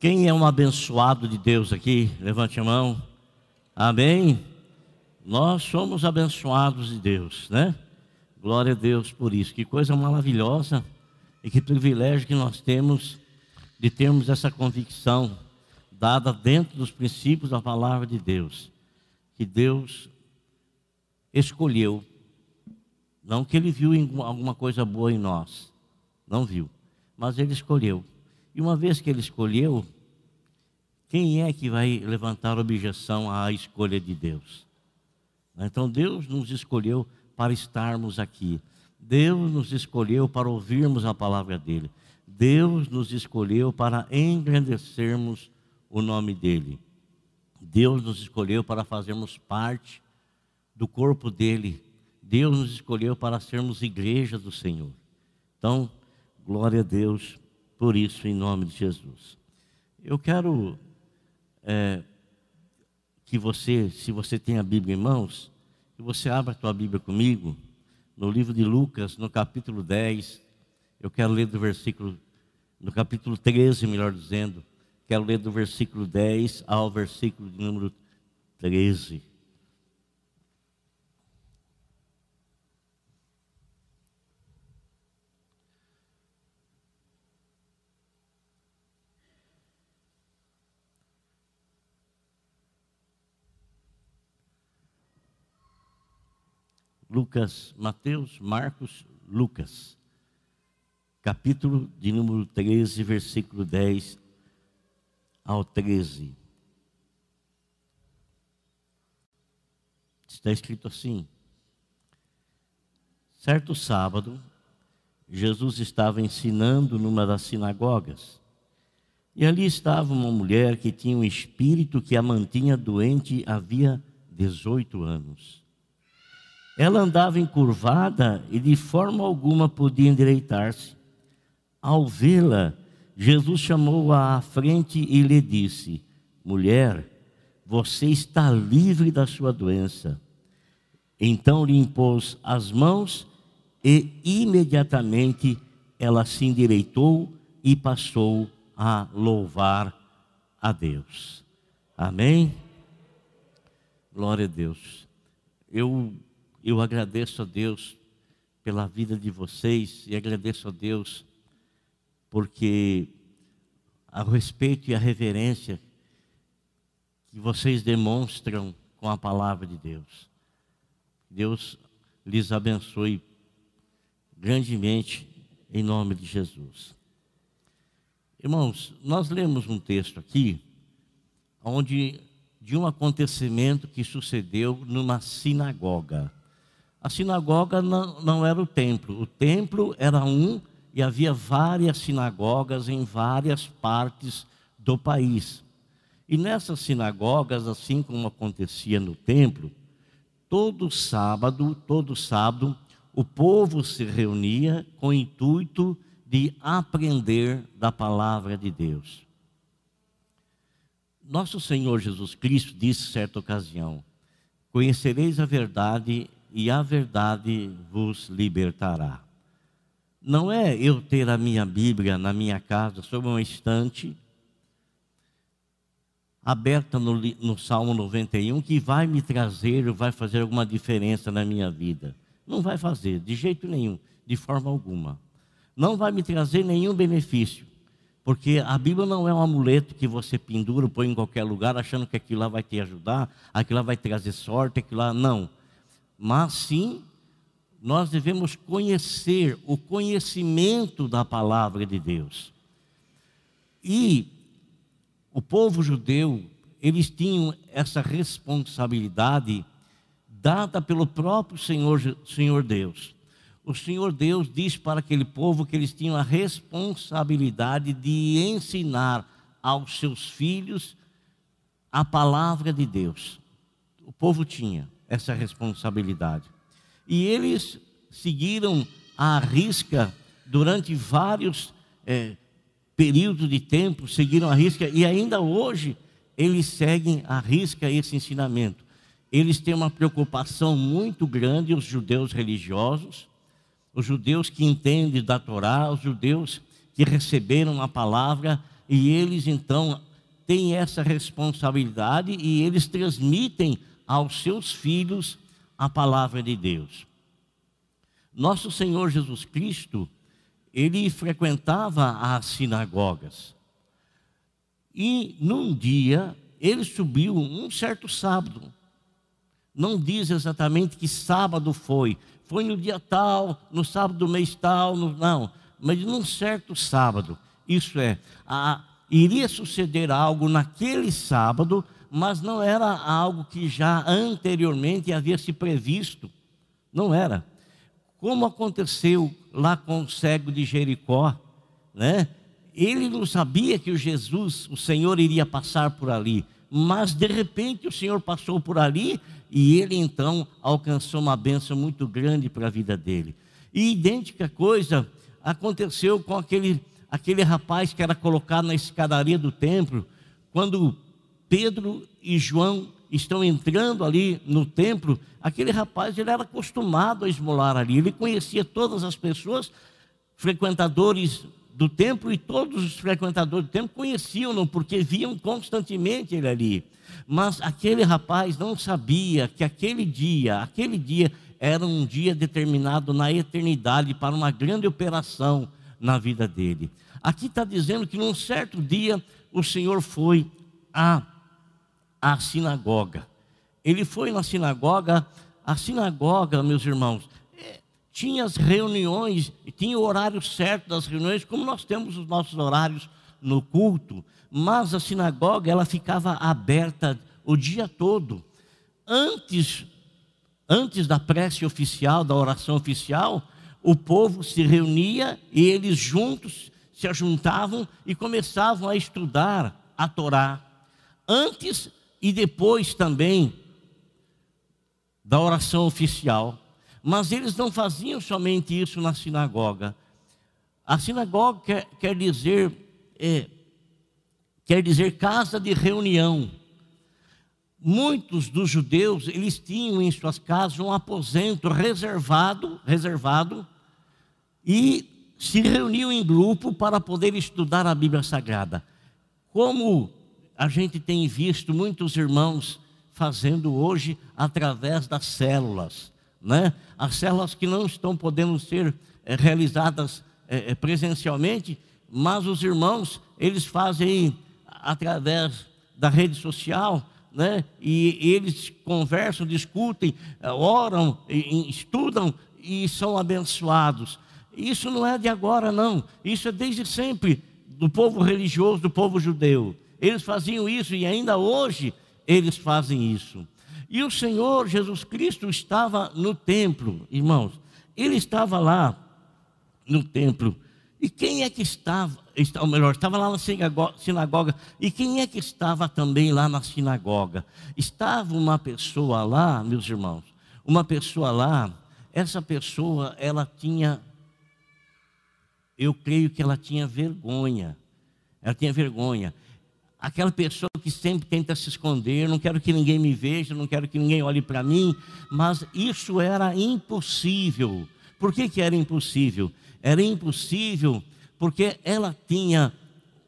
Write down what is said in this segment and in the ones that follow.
Quem é um abençoado de Deus aqui? Levante a mão. Amém? Nós somos abençoados de Deus, né? Glória a Deus por isso. Que coisa maravilhosa e que privilégio que nós temos de termos essa convicção dada dentro dos princípios da palavra de Deus. Que Deus escolheu, não que ele viu alguma coisa boa em nós, não viu, mas ele escolheu e uma vez que ele escolheu, quem é que vai levantar objeção à escolha de Deus? Então Deus nos escolheu para estarmos aqui. Deus nos escolheu para ouvirmos a palavra dele. Deus nos escolheu para engrandecermos o nome dele. Deus nos escolheu para fazermos parte do corpo dele. Deus nos escolheu para sermos igreja do Senhor. Então, glória a Deus por isso, em nome de Jesus. Eu quero é, que você, se você tem a Bíblia em mãos, que você abra a tua Bíblia comigo, no livro de Lucas, no capítulo 10. Eu quero ler do versículo, no capítulo 13, melhor dizendo, quero ler do versículo 10 ao versículo de número 13. Lucas, Mateus, Marcos, Lucas, capítulo de número 13, versículo 10 ao 13. Está escrito assim: Certo sábado, Jesus estava ensinando numa das sinagogas. E ali estava uma mulher que tinha um espírito que a mantinha doente havia 18 anos. Ela andava encurvada e de forma alguma podia endireitar-se. Ao vê-la, Jesus chamou-a à frente e lhe disse: Mulher, você está livre da sua doença. Então lhe impôs as mãos e imediatamente ela se endireitou e passou a louvar a Deus. Amém? Glória a Deus. Eu eu agradeço a Deus pela vida de vocês e agradeço a Deus porque a respeito e a reverência que vocês demonstram com a palavra de Deus. Deus lhes abençoe grandemente em nome de Jesus. Irmãos, nós lemos um texto aqui onde de um acontecimento que sucedeu numa sinagoga. A sinagoga não, não era o templo, o templo era um e havia várias sinagogas em várias partes do país. E nessas sinagogas, assim como acontecia no templo, todo sábado, todo sábado, o povo se reunia com o intuito de aprender da palavra de Deus. Nosso Senhor Jesus Cristo disse certa ocasião: Conhecereis a verdade e a verdade vos libertará. Não é eu ter a minha Bíblia na minha casa, sobre uma estante, aberta no, no Salmo 91, que vai me trazer, vai fazer alguma diferença na minha vida. Não vai fazer, de jeito nenhum, de forma alguma. Não vai me trazer nenhum benefício. Porque a Bíblia não é um amuleto que você pendura, põe em qualquer lugar, achando que aquilo lá vai te ajudar, aquilo lá vai trazer sorte, aquilo lá. Não mas sim nós devemos conhecer o conhecimento da palavra de Deus. E o povo judeu, eles tinham essa responsabilidade dada pelo próprio Senhor, Senhor Deus. O Senhor Deus diz para aquele povo que eles tinham a responsabilidade de ensinar aos seus filhos a palavra de Deus. O povo tinha essa responsabilidade. E eles seguiram à risca durante vários é, períodos de tempo, seguiram à risca, e ainda hoje eles seguem à risca esse ensinamento. Eles têm uma preocupação muito grande, os judeus religiosos, os judeus que entendem da Torá, os judeus que receberam a palavra e eles então têm essa responsabilidade e eles transmitem aos seus filhos a palavra de Deus. Nosso Senhor Jesus Cristo, ele frequentava as sinagogas. E num dia, ele subiu um certo sábado. Não diz exatamente que sábado foi. Foi no dia tal, no sábado do mês tal, no, não. Mas num certo sábado. Isso é, a, iria suceder algo naquele sábado, mas não era algo que já anteriormente havia se previsto. Não era. Como aconteceu lá com o cego de Jericó, né? Ele não sabia que o Jesus, o Senhor, iria passar por ali, mas de repente o Senhor passou por ali e ele então alcançou uma bênção muito grande para a vida dele. E idêntica coisa aconteceu com aquele aquele rapaz que era colocado na escadaria do templo, quando Pedro e João estão entrando ali no templo, aquele rapaz ele era acostumado a esmolar ali, ele conhecia todas as pessoas, frequentadores do templo, e todos os frequentadores do templo conheciam-no, porque viam constantemente ele ali. Mas aquele rapaz não sabia que aquele dia, aquele dia era um dia determinado na eternidade para uma grande operação na vida dele. Aqui está dizendo que num certo dia o Senhor foi à, à sinagoga. Ele foi na sinagoga, a sinagoga, meus irmãos, é, tinha as reuniões, tinha o horário certo das reuniões, como nós temos os nossos horários no culto, mas a sinagoga ela ficava aberta o dia todo. Antes, antes da prece oficial, da oração oficial, o povo se reunia e eles juntos se ajuntavam e começavam a estudar a Torá. Antes e depois também da oração oficial. Mas eles não faziam somente isso na sinagoga. A sinagoga quer, quer dizer é, quer dizer casa de reunião. Muitos dos judeus eles tinham em suas casas um aposento reservado, reservado e se reuniam em grupo para poder estudar a Bíblia Sagrada. Como a gente tem visto muitos irmãos fazendo hoje através das células, né? As células que não estão podendo ser é, realizadas é, presencialmente, mas os irmãos eles fazem através da rede social, né? E, e eles conversam, discutem, oram, estudam e são abençoados. Isso não é de agora, não. Isso é desde sempre do povo religioso, do povo judeu. Eles faziam isso e ainda hoje eles fazem isso. E o Senhor Jesus Cristo estava no templo, irmãos. Ele estava lá no templo. E quem é que estava, ou melhor, estava lá na sinagoga, e quem é que estava também lá na sinagoga? Estava uma pessoa lá, meus irmãos, uma pessoa lá, essa pessoa, ela tinha eu creio que ela tinha vergonha. Ela tinha vergonha. Aquela pessoa que sempre tenta se esconder, não quero que ninguém me veja, não quero que ninguém olhe para mim, mas isso era impossível. Por que, que era impossível? Era impossível porque ela tinha,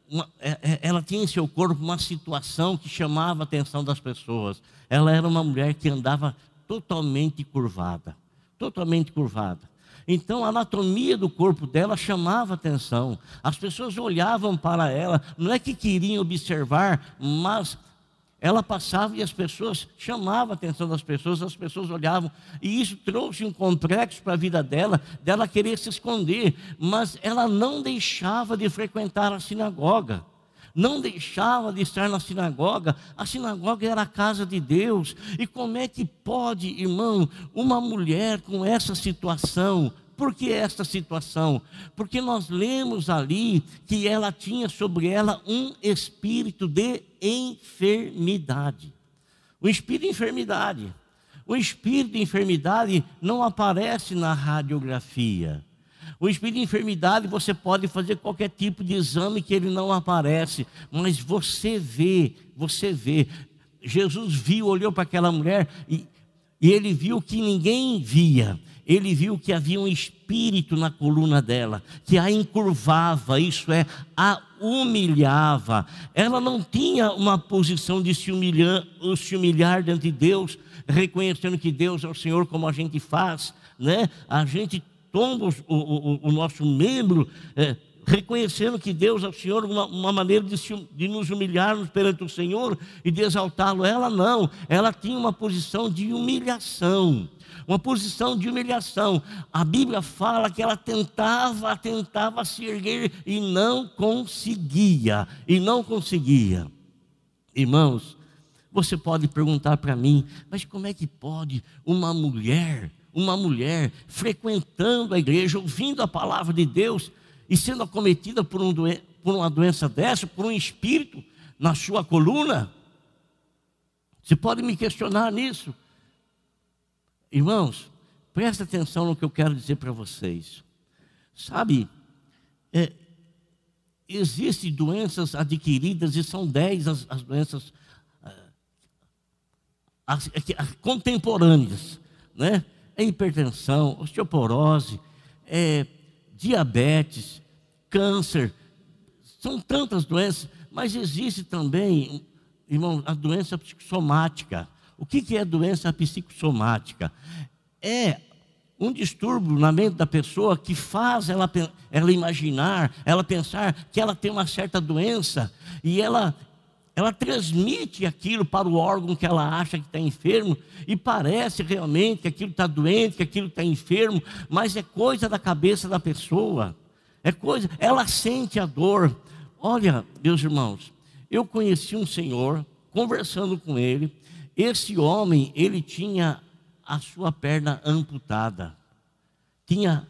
uma, é, é, ela tinha em seu corpo uma situação que chamava a atenção das pessoas. Ela era uma mulher que andava totalmente curvada, totalmente curvada. Então a anatomia do corpo dela chamava atenção. As pessoas olhavam para ela, não é que queriam observar, mas ela passava e as pessoas chamavam a atenção das pessoas, as pessoas olhavam, e isso trouxe um complexo para a vida dela, dela querer se esconder, mas ela não deixava de frequentar a sinagoga não deixava de estar na sinagoga. A sinagoga era a casa de Deus. E como é que pode, irmão, uma mulher com essa situação? Por que essa situação? Porque nós lemos ali que ela tinha sobre ela um espírito de enfermidade. O espírito de enfermidade. O espírito de enfermidade não aparece na radiografia. O espírito de enfermidade, você pode fazer qualquer tipo de exame que ele não aparece, mas você vê, você vê. Jesus viu, olhou para aquela mulher e, e ele viu que ninguém via. Ele viu que havia um espírito na coluna dela, que a encurvava, isso é, a, humilhava. Ela não tinha uma posição de se humilhar, se humilhar diante de Deus, reconhecendo que Deus é o Senhor, como a gente faz, né? A gente tomba o, o, o nosso membro. É, reconhecendo que Deus é o Senhor, uma, uma maneira de, se, de, nos humilharmos perante o Senhor e de exaltá-lo. Ela não, ela tinha uma posição de humilhação uma posição de humilhação. A Bíblia fala que ela tentava, tentava se erguer e não conseguia, e não conseguia. Irmãos, você pode perguntar para mim, mas como é que pode uma mulher, uma mulher frequentando a igreja, ouvindo a palavra de Deus e sendo acometida por, um doen por uma doença dessa, por um espírito na sua coluna? Você pode me questionar nisso. Irmãos, presta atenção no que eu quero dizer para vocês. Sabe, é, existem doenças adquiridas e são dez as, as doenças ah, as, as, contemporâneas, né? É hipertensão, osteoporose, é, diabetes, câncer, são tantas doenças, mas existe também, irmão, a doença psicossomática. O que é doença psicossomática? É um distúrbio na mente da pessoa que faz ela, ela imaginar, ela pensar que ela tem uma certa doença e ela, ela transmite aquilo para o órgão que ela acha que está enfermo e parece realmente que aquilo está doente, que aquilo está enfermo, mas é coisa da cabeça da pessoa. É coisa, ela sente a dor. Olha, meus irmãos, eu conheci um senhor, conversando com ele, esse homem, ele tinha a sua perna amputada. Tinha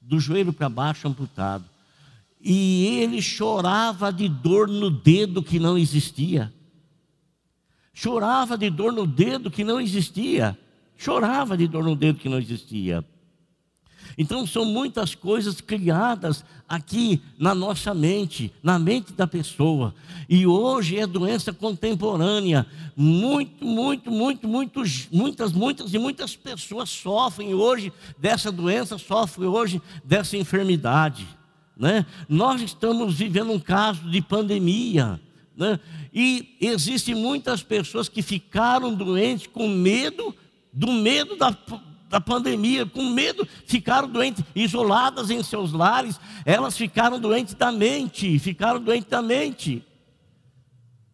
do joelho para baixo amputado. E ele chorava de dor no dedo que não existia. Chorava de dor no dedo que não existia. Chorava de dor no dedo que não existia. Então são muitas coisas criadas aqui na nossa mente, na mente da pessoa. E hoje é doença contemporânea. Muito, muito, muito, muito, muitas, muitas e muitas pessoas sofrem hoje dessa doença, sofrem hoje dessa enfermidade. Né? Nós estamos vivendo um caso de pandemia. Né? E existem muitas pessoas que ficaram doentes com medo do medo da, da pandemia, com medo, ficaram doentes, isoladas em seus lares, elas ficaram doentes da mente, ficaram doentes da mente,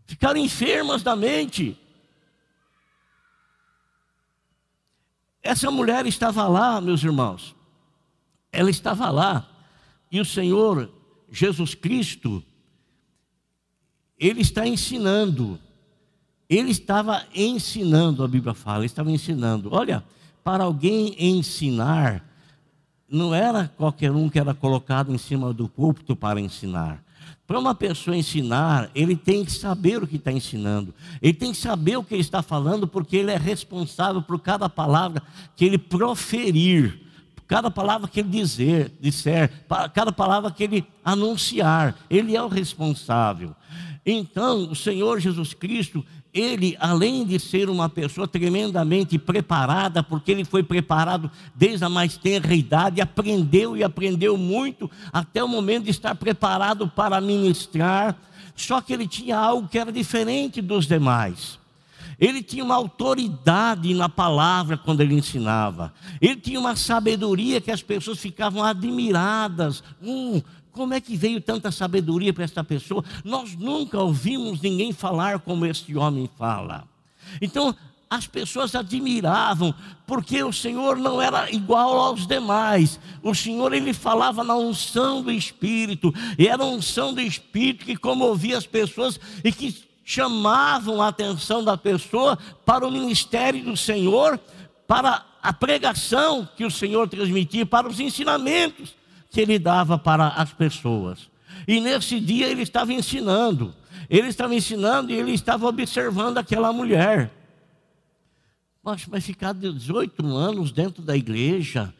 ficaram enfermas da mente. Essa mulher estava lá, meus irmãos, ela estava lá, e o Senhor Jesus Cristo, Ele está ensinando, Ele estava ensinando, a Bíblia fala, Ele estava ensinando, olha, para alguém ensinar, não era qualquer um que era colocado em cima do púlpito para ensinar. Para uma pessoa ensinar, ele tem que saber o que está ensinando, ele tem que saber o que ele está falando, porque ele é responsável por cada palavra que ele proferir, cada palavra que ele dizer, disser, cada palavra que ele anunciar, ele é o responsável. Então, o Senhor Jesus Cristo, ele, além de ser uma pessoa tremendamente preparada, porque ele foi preparado desde a mais tenra idade, aprendeu e aprendeu muito até o momento de estar preparado para ministrar, só que ele tinha algo que era diferente dos demais. Ele tinha uma autoridade na palavra quando ele ensinava. Ele tinha uma sabedoria que as pessoas ficavam admiradas. Hum, como é que veio tanta sabedoria para esta pessoa? Nós nunca ouvimos ninguém falar como este homem fala. Então, as pessoas admiravam, porque o Senhor não era igual aos demais. O Senhor ele falava na unção do Espírito, e era a unção do Espírito que comovia as pessoas e que chamavam a atenção da pessoa para o ministério do Senhor, para a pregação que o Senhor transmitia, para os ensinamentos que ele dava para as pessoas. E nesse dia ele estava ensinando. Ele estava ensinando e ele estava observando aquela mulher. Mas vai ficar 18 anos dentro da igreja.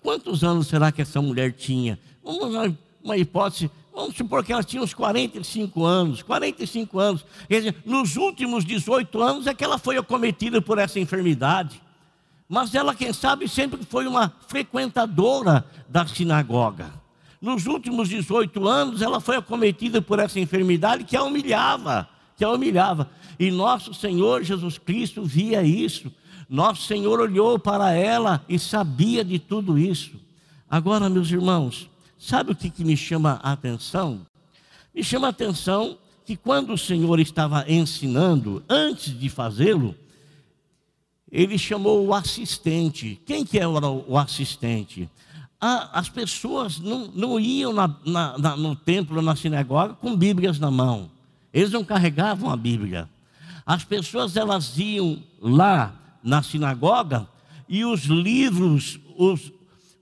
Quantos anos será que essa mulher tinha? Vamos uma hipótese, vamos supor que ela tinha uns 45 anos. 45 anos. Quer dizer, nos últimos 18 anos é que ela foi acometida por essa enfermidade mas ela, quem sabe, sempre foi uma frequentadora da sinagoga. nos últimos 18 anos, ela foi acometida por essa enfermidade que a humilhava, que a humilhava. E nosso Senhor Jesus Cristo via isso. Nosso Senhor olhou para ela e sabia de tudo isso. Agora, meus irmãos, sabe o que, que me chama a atenção? Me chama a atenção que quando o Senhor estava ensinando, antes de fazê-lo, ele chamou o assistente. Quem que era o assistente? as pessoas não, não iam na, na, na, no templo, na sinagoga, com Bíblias na mão. Eles não carregavam a Bíblia. As pessoas elas iam lá na sinagoga e os livros, os,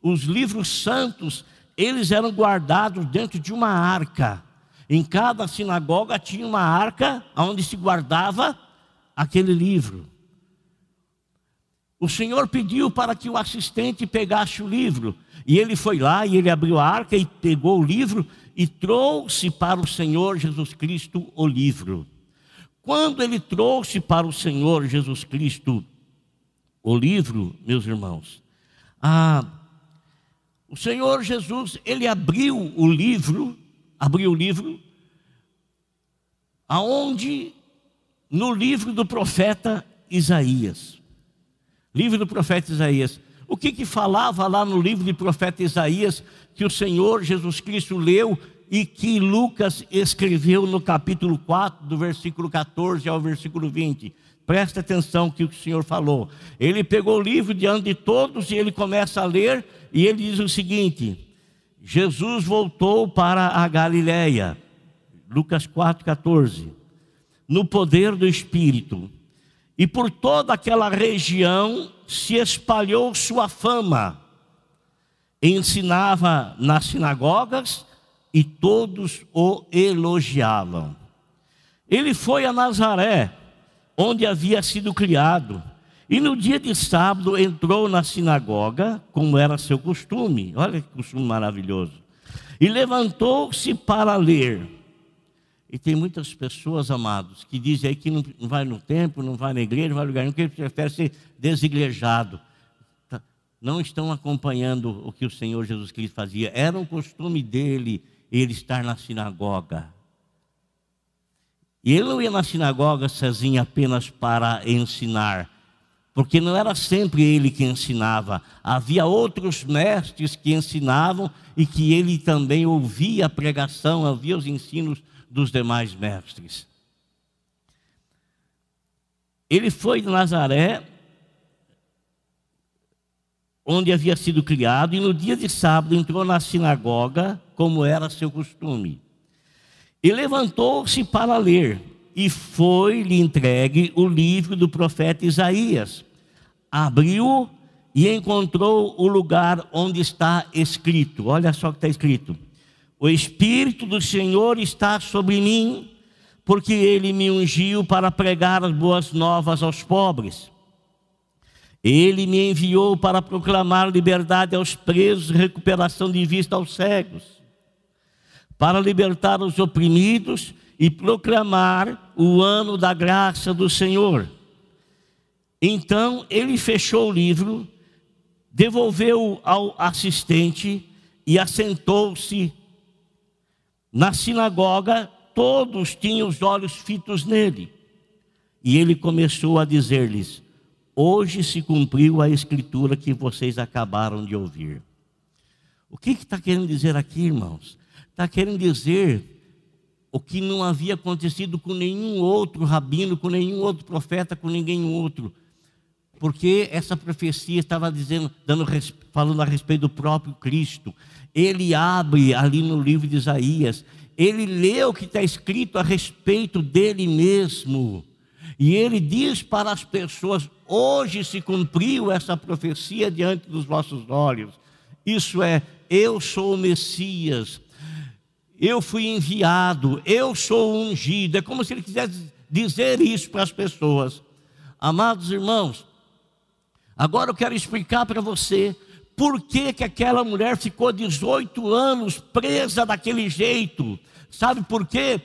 os livros santos, eles eram guardados dentro de uma arca. Em cada sinagoga tinha uma arca onde se guardava aquele livro. O Senhor pediu para que o assistente pegasse o livro. E ele foi lá e ele abriu a arca e pegou o livro e trouxe para o Senhor Jesus Cristo o livro. Quando ele trouxe para o Senhor Jesus Cristo o livro, meus irmãos, ah, o Senhor Jesus, ele abriu o livro, abriu o livro, aonde no livro do profeta Isaías. Livro do profeta Isaías. O que que falava lá no livro do profeta Isaías que o Senhor Jesus Cristo leu e que Lucas escreveu no capítulo 4, do versículo 14 ao versículo 20? Presta atenção que o Senhor falou. Ele pegou o livro diante de todos e ele começa a ler e ele diz o seguinte: Jesus voltou para a Galiléia. Lucas 4:14. No poder do Espírito e por toda aquela região se espalhou sua fama. Ensinava nas sinagogas e todos o elogiavam. Ele foi a Nazaré, onde havia sido criado, e no dia de sábado entrou na sinagoga, como era seu costume. Olha que costume maravilhoso. E levantou-se para ler. E tem muitas pessoas, amados, que dizem aí que não vai no templo, não vai na igreja, não vai lugar nenhum, que prefere ser desigrejado. Tá? Não estão acompanhando o que o Senhor Jesus Cristo fazia. Era um costume dele ele estar na sinagoga. E ele não ia na sinagoga sozinho apenas para ensinar, porque não era sempre ele que ensinava, havia outros mestres que ensinavam e que ele também ouvia a pregação, ouvia os ensinos dos demais mestres. Ele foi de Nazaré, onde havia sido criado, e no dia de sábado entrou na sinagoga, como era seu costume. E levantou-se para ler, e foi-lhe entregue o livro do profeta Isaías. Abriu e encontrou o lugar onde está escrito. Olha só o que está escrito o Espírito do Senhor está sobre mim, porque ele me ungiu para pregar as boas novas aos pobres. Ele me enviou para proclamar liberdade aos presos, recuperação de vista aos cegos, para libertar os oprimidos e proclamar o ano da graça do Senhor. Então ele fechou o livro, devolveu ao assistente e assentou-se na sinagoga, todos tinham os olhos fitos nele. E ele começou a dizer-lhes: Hoje se cumpriu a escritura que vocês acabaram de ouvir. O que está que querendo dizer aqui, irmãos? Está querendo dizer o que não havia acontecido com nenhum outro rabino, com nenhum outro profeta, com ninguém outro. Porque essa profecia estava dizendo, dando, falando a respeito do próprio Cristo ele abre ali no livro de Isaías, ele lê o que está escrito a respeito dele mesmo. E ele diz para as pessoas: hoje se cumpriu essa profecia diante dos vossos olhos. Isso é, eu sou o Messias, eu fui enviado, eu sou ungido. É como se ele quisesse dizer isso para as pessoas. Amados irmãos, agora eu quero explicar para você por que, que aquela mulher ficou 18 anos presa daquele jeito? Sabe por quê?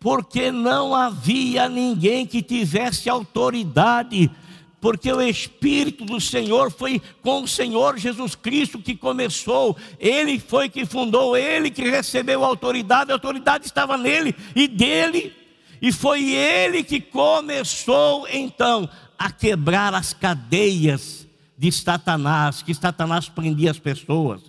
Porque não havia ninguém que tivesse autoridade porque o Espírito do Senhor foi com o Senhor Jesus Cristo que começou, Ele foi que fundou, Ele que recebeu a autoridade, a autoridade estava nele e dele, e foi Ele que começou então a quebrar as cadeias de Satanás, que Satanás prendia as pessoas.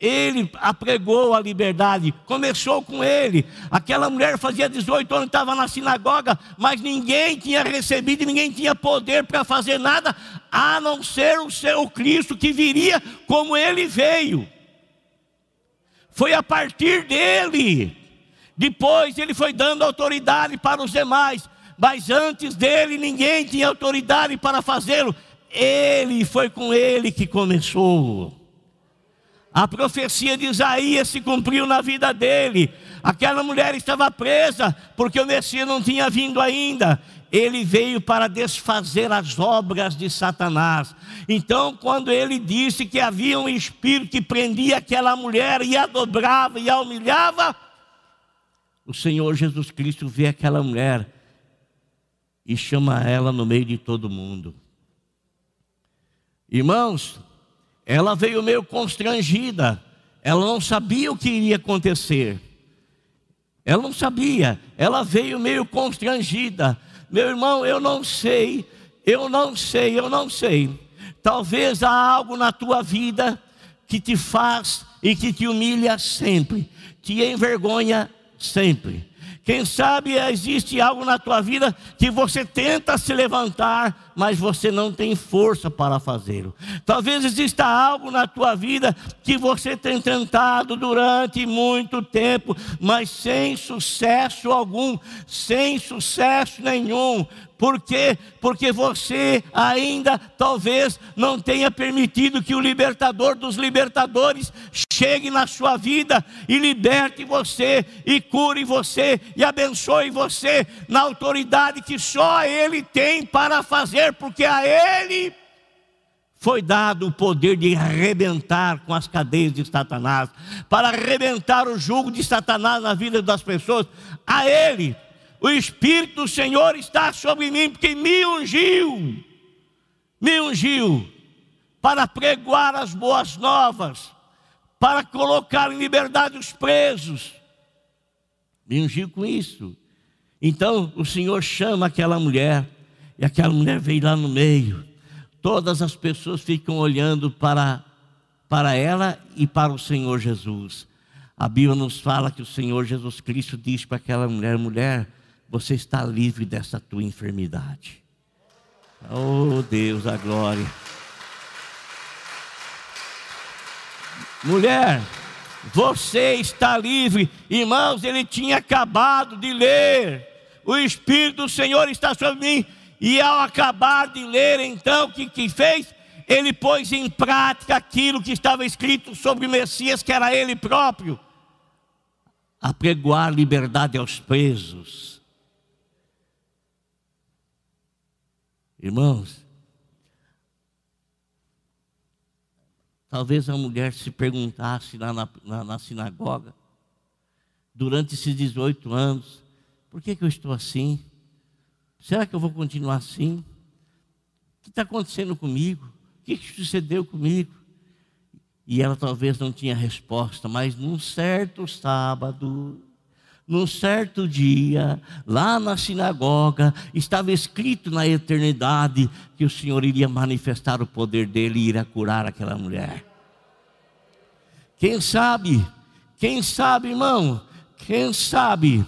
Ele apregou a liberdade, começou com ele. Aquela mulher fazia 18 anos, estava na sinagoga, mas ninguém tinha recebido, ninguém tinha poder para fazer nada, a não ser o seu Cristo que viria como ele veio. Foi a partir dele. Depois ele foi dando autoridade para os demais, mas antes dele ninguém tinha autoridade para fazê-lo. Ele foi com ele que começou. A profecia de Isaías se cumpriu na vida dele. Aquela mulher estava presa porque o Messias não tinha vindo ainda. Ele veio para desfazer as obras de Satanás. Então, quando ele disse que havia um espírito que prendia aquela mulher e a dobrava e a humilhava, o Senhor Jesus Cristo vê aquela mulher e chama ela no meio de todo mundo. Irmãos, ela veio meio constrangida, ela não sabia o que iria acontecer. Ela não sabia, ela veio meio constrangida. Meu irmão, eu não sei, eu não sei, eu não sei. Talvez há algo na tua vida que te faz e que te humilha sempre, te envergonha sempre. Quem sabe existe algo na tua vida que você tenta se levantar, mas você não tem força para fazê-lo. Talvez exista algo na tua vida que você tem tentado durante muito tempo, mas sem sucesso algum, sem sucesso nenhum. Por quê? Porque você ainda talvez não tenha permitido que o libertador dos libertadores chegue na sua vida e liberte você, e cure você, e abençoe você na autoridade que só Ele tem para fazer, porque a Ele foi dado o poder de arrebentar com as cadeias de Satanás, para arrebentar o jugo de Satanás na vida das pessoas. A Ele o Espírito do Senhor está sobre mim, porque me ungiu, me ungiu para pregoar as boas novas, para colocar em liberdade os presos. Me ungiu com isso. Então o Senhor chama aquela mulher, e aquela mulher veio lá no meio. Todas as pessoas ficam olhando para, para ela e para o Senhor Jesus. A Bíblia nos fala que o Senhor Jesus Cristo diz para aquela mulher: mulher, você está livre dessa tua enfermidade. Oh Deus, a glória. Mulher, você está livre. Irmãos, ele tinha acabado de ler. O Espírito do Senhor está sobre mim. E ao acabar de ler, então, o que, que fez? Ele pôs em prática aquilo que estava escrito sobre o Messias, que era ele próprio. Apregoar liberdade aos presos Irmãos, talvez a mulher se perguntasse lá na, na, na sinagoga, durante esses 18 anos, por que, que eu estou assim? Será que eu vou continuar assim? O que está acontecendo comigo? O que, sucedeu comigo? E ela talvez não tinha resposta, mas num certo sábado, num certo dia, lá na sinagoga, estava escrito na eternidade que o Senhor iria manifestar o poder dele e iria curar aquela mulher. Quem sabe, quem sabe, irmão, quem sabe,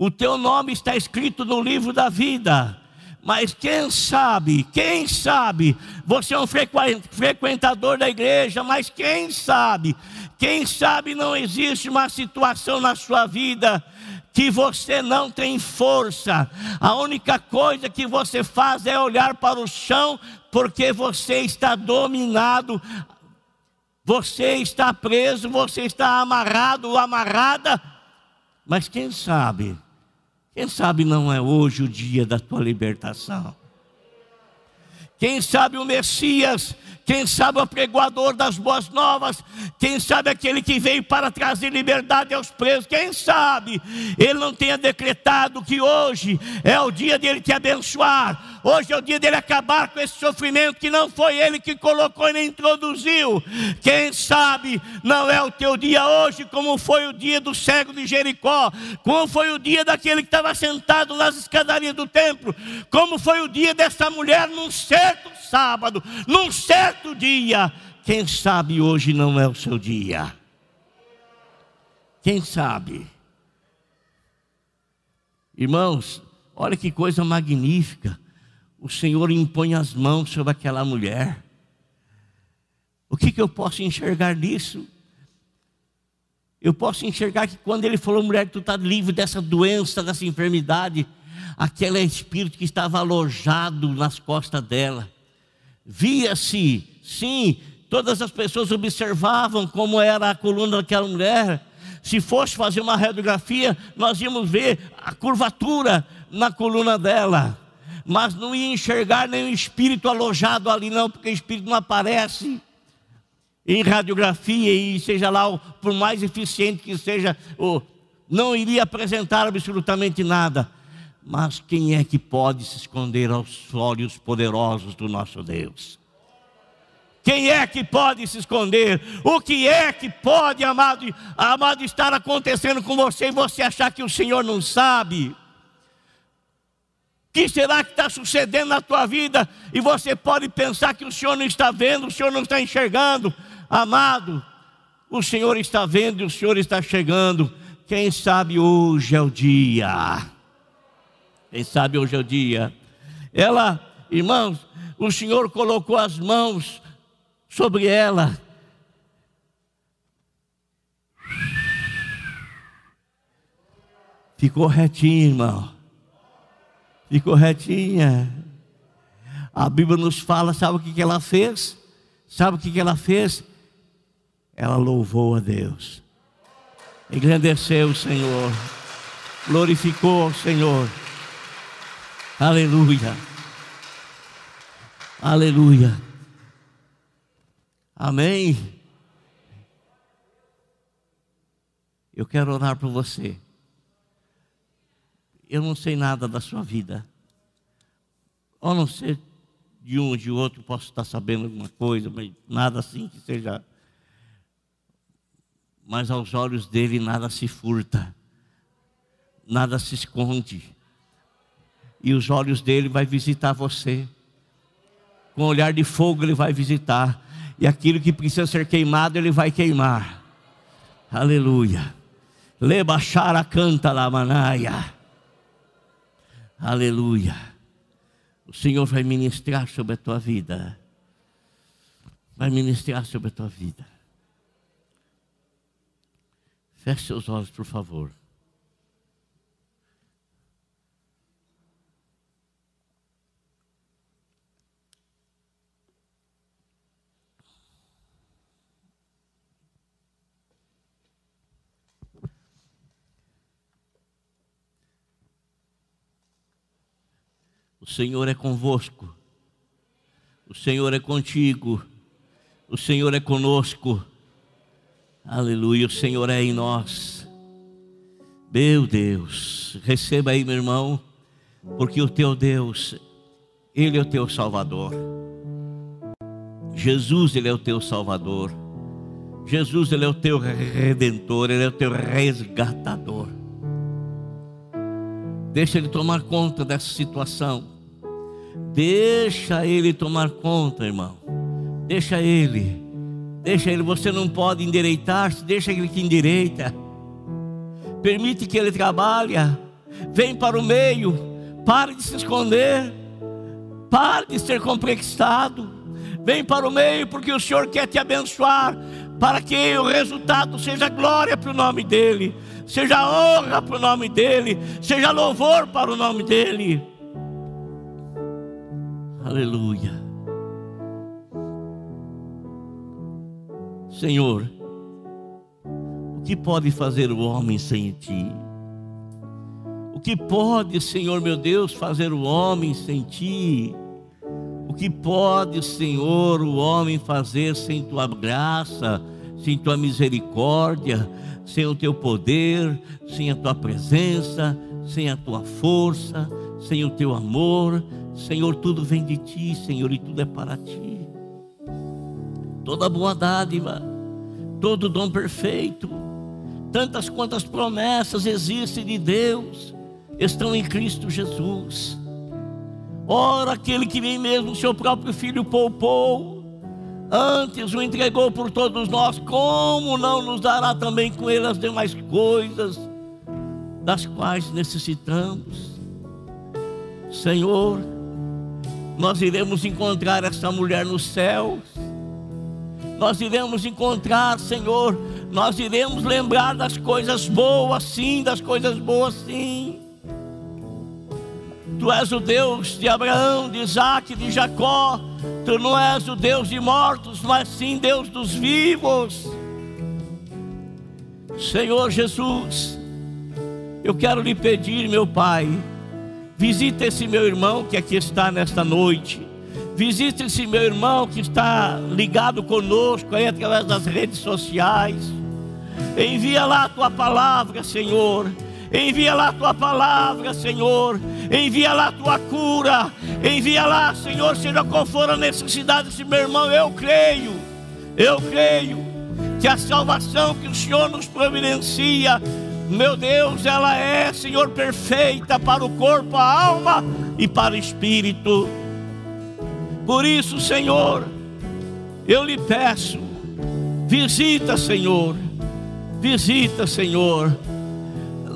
o teu nome está escrito no livro da vida. Mas quem sabe, quem sabe, você é um frequentador da igreja, mas quem sabe, quem sabe não existe uma situação na sua vida que você não tem força. A única coisa que você faz é olhar para o chão, porque você está dominado, você está preso, você está amarrado ou amarrada. Mas quem sabe? Quem sabe não é hoje o dia da tua libertação? Quem sabe o Messias quem sabe o pregoador das boas novas, quem sabe aquele que veio para trazer liberdade aos presos, quem sabe ele não tenha decretado que hoje é o dia dele te abençoar, hoje é o dia dele acabar com esse sofrimento que não foi ele que colocou e nem introduziu. Quem sabe não é o teu dia hoje, como foi o dia do cego de Jericó, como foi o dia daquele que estava sentado nas escadarias do templo, como foi o dia dessa mulher num certo sábado, num certo dia. Quem sabe hoje não é o seu dia? Quem sabe? Irmãos, olha que coisa magnífica. O Senhor impõe as mãos sobre aquela mulher. O que, que eu posso enxergar nisso? Eu posso enxergar que quando ele falou, mulher, tu está livre dessa doença, dessa enfermidade, aquele espírito que estava alojado nas costas dela. Via-se, sim, todas as pessoas observavam como era a coluna daquela mulher. Se fosse fazer uma radiografia, nós íamos ver a curvatura na coluna dela. Mas não ia enxergar nenhum espírito alojado ali, não, porque o espírito não aparece em radiografia e seja lá, por mais eficiente que seja, não iria apresentar absolutamente nada. Mas quem é que pode se esconder aos olhos poderosos do nosso Deus? Quem é que pode se esconder? O que é que pode, amado, amado, estar acontecendo com você e você achar que o Senhor não sabe? O que será que está sucedendo na tua vida e você pode pensar que o Senhor não está vendo, o Senhor não está enxergando? Amado, o Senhor está vendo e o Senhor está chegando. Quem sabe hoje é o dia. Quem sabe hoje é o dia. Ela, irmãos, o Senhor colocou as mãos sobre ela. Ficou retinha, irmão. Ficou retinha. A Bíblia nos fala, sabe o que ela fez? Sabe o que ela fez? Ela louvou a Deus. Engrandeceu o Senhor. Glorificou o Senhor. Aleluia. Aleluia. Amém. Eu quero orar por você. Eu não sei nada da sua vida. Ou não sei de um ou de outro, posso estar sabendo alguma coisa, mas nada assim que seja. Mas aos olhos dele nada se furta, nada se esconde e os olhos dele vai visitar você. Com olhar de fogo ele vai visitar. E aquilo que precisa ser queimado, ele vai queimar. Aleluia. Lebachara canta la manaia. Aleluia. O Senhor vai ministrar sobre a tua vida. Vai ministrar sobre a tua vida. Feche seus olhos, por favor. O Senhor é convosco, o Senhor é contigo, o Senhor é conosco, aleluia, o Senhor é em nós. Meu Deus, receba aí, meu irmão, porque o teu Deus, Ele é o teu Salvador. Jesus, Ele é o teu Salvador. Jesus, Ele é o teu redentor, Ele é o teu resgatador. Deixa Ele tomar conta dessa situação. Deixa Ele tomar conta, irmão. Deixa Ele. Deixa Ele. Você não pode endireitar-se, deixa Ele que endireita. Permite que Ele trabalhe. Vem para o meio. Pare de se esconder. Pare de ser complexado. Vem para o meio, porque o Senhor quer te abençoar. Para que o resultado seja glória para o nome dEle. Seja honra para o nome dEle. Seja louvor para o nome dEle. Aleluia. Senhor, o que pode fazer o homem sem ti? O que pode, Senhor meu Deus, fazer o homem sem ti? O que pode, Senhor, o homem fazer sem tua graça, sem tua misericórdia, sem o teu poder, sem a tua presença, sem a tua força, sem o teu amor. Senhor, tudo vem de ti, Senhor, e tudo é para ti. Toda boa dádiva, todo dom perfeito, tantas quantas promessas existem de Deus, estão em Cristo Jesus. Ora, aquele que nem mesmo o seu próprio filho poupou, antes o entregou por todos nós, como não nos dará também com ele as demais coisas das quais necessitamos? Senhor, nós iremos encontrar essa mulher no céu, nós iremos encontrar, Senhor, nós iremos lembrar das coisas boas, sim, das coisas boas, sim. Tu és o Deus de Abraão, de Isaac, de Jacó. Tu não és o Deus de mortos, mas sim Deus dos vivos. Senhor Jesus, eu quero lhe pedir, meu Pai, visita esse meu irmão que aqui está nesta noite. Visita esse meu irmão que está ligado conosco aí através das redes sociais. Envia lá a tua palavra, Senhor. Envia lá a tua palavra, Senhor. Envia lá a tua cura. Envia lá, Senhor, seja qual for a necessidade desse meu irmão. Eu creio, eu creio que a salvação que o Senhor nos providencia, meu Deus, ela é, Senhor, perfeita para o corpo, a alma e para o espírito. Por isso, Senhor, eu lhe peço, visita, Senhor, visita, Senhor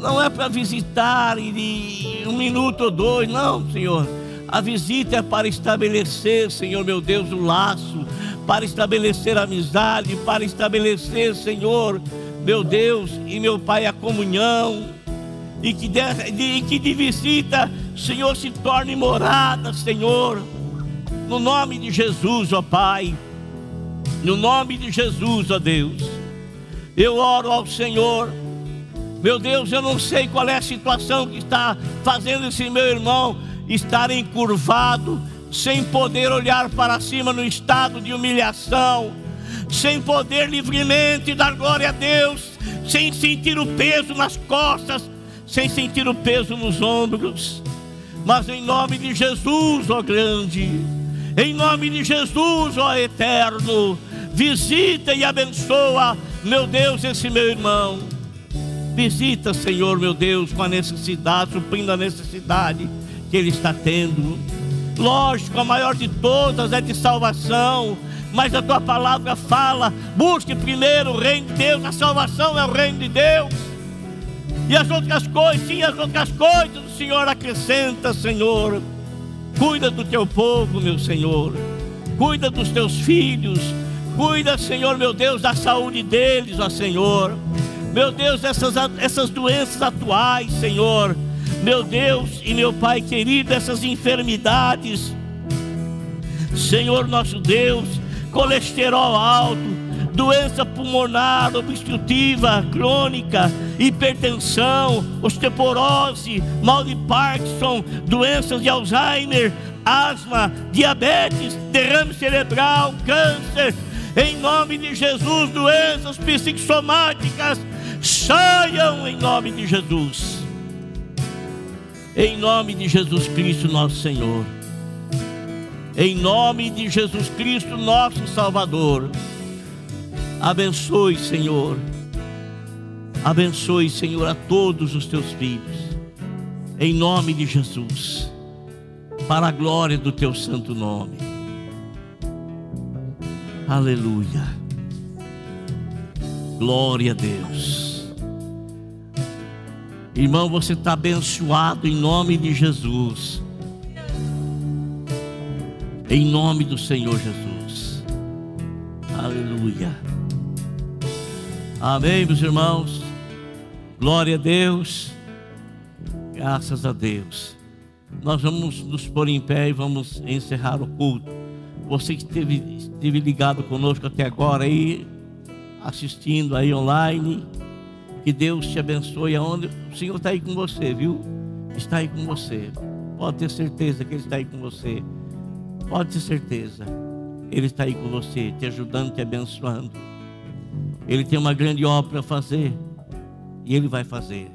não é para visitar em um minuto ou dois, não, Senhor. A visita é para estabelecer, Senhor meu Deus, o laço, para estabelecer a amizade, para estabelecer, Senhor, meu Deus e meu Pai, a comunhão, e que de, de, que de visita, Senhor, se torne morada, Senhor, no nome de Jesus, ó Pai, no nome de Jesus, ó Deus, eu oro ao Senhor. Meu Deus, eu não sei qual é a situação que está fazendo esse meu irmão estar encurvado, sem poder olhar para cima no estado de humilhação, sem poder livremente dar glória a Deus, sem sentir o peso nas costas, sem sentir o peso nos ombros. Mas em nome de Jesus, ó grande, em nome de Jesus, ó eterno, visita e abençoa, meu Deus, esse meu irmão. Visita, Senhor meu Deus, com a necessidade, suprindo a necessidade que ele está tendo. Lógico, a maior de todas é de salvação, mas a tua palavra fala: busque primeiro o reino de Deus, a salvação é o reino de Deus. E as outras coisas, sim, as outras coisas o Senhor acrescenta, Senhor. Cuida do teu povo, meu Senhor. Cuida dos teus filhos. Cuida, Senhor, meu Deus, da saúde deles, ó Senhor. Meu Deus, essas, essas doenças atuais, Senhor. Meu Deus e meu Pai querido, essas enfermidades. Senhor nosso Deus, colesterol alto, doença pulmonar obstrutiva crônica, hipertensão, osteoporose, mal de Parkinson, doenças de Alzheimer, asma, diabetes, derrame cerebral, câncer, em nome de Jesus, doenças psicossomáticas, saiam em nome de Jesus. Em nome de Jesus Cristo, nosso Senhor. Em nome de Jesus Cristo, nosso Salvador. Abençoe, Senhor. Abençoe, Senhor, a todos os teus filhos. Em nome de Jesus. Para a glória do teu santo nome. Aleluia. Glória a Deus. Irmão, você está abençoado em nome de Jesus. Em nome do Senhor Jesus. Aleluia. Amém, meus irmãos. Glória a Deus. Graças a Deus. Nós vamos nos pôr em pé e vamos encerrar o culto. Você que esteve, esteve ligado conosco até agora aí, assistindo aí online. Que Deus te abençoe aonde o Senhor está aí com você, viu? Está aí com você. Pode ter certeza que Ele está aí com você. Pode ter certeza, Ele está aí com você, te ajudando, te abençoando. Ele tem uma grande obra para fazer e Ele vai fazer.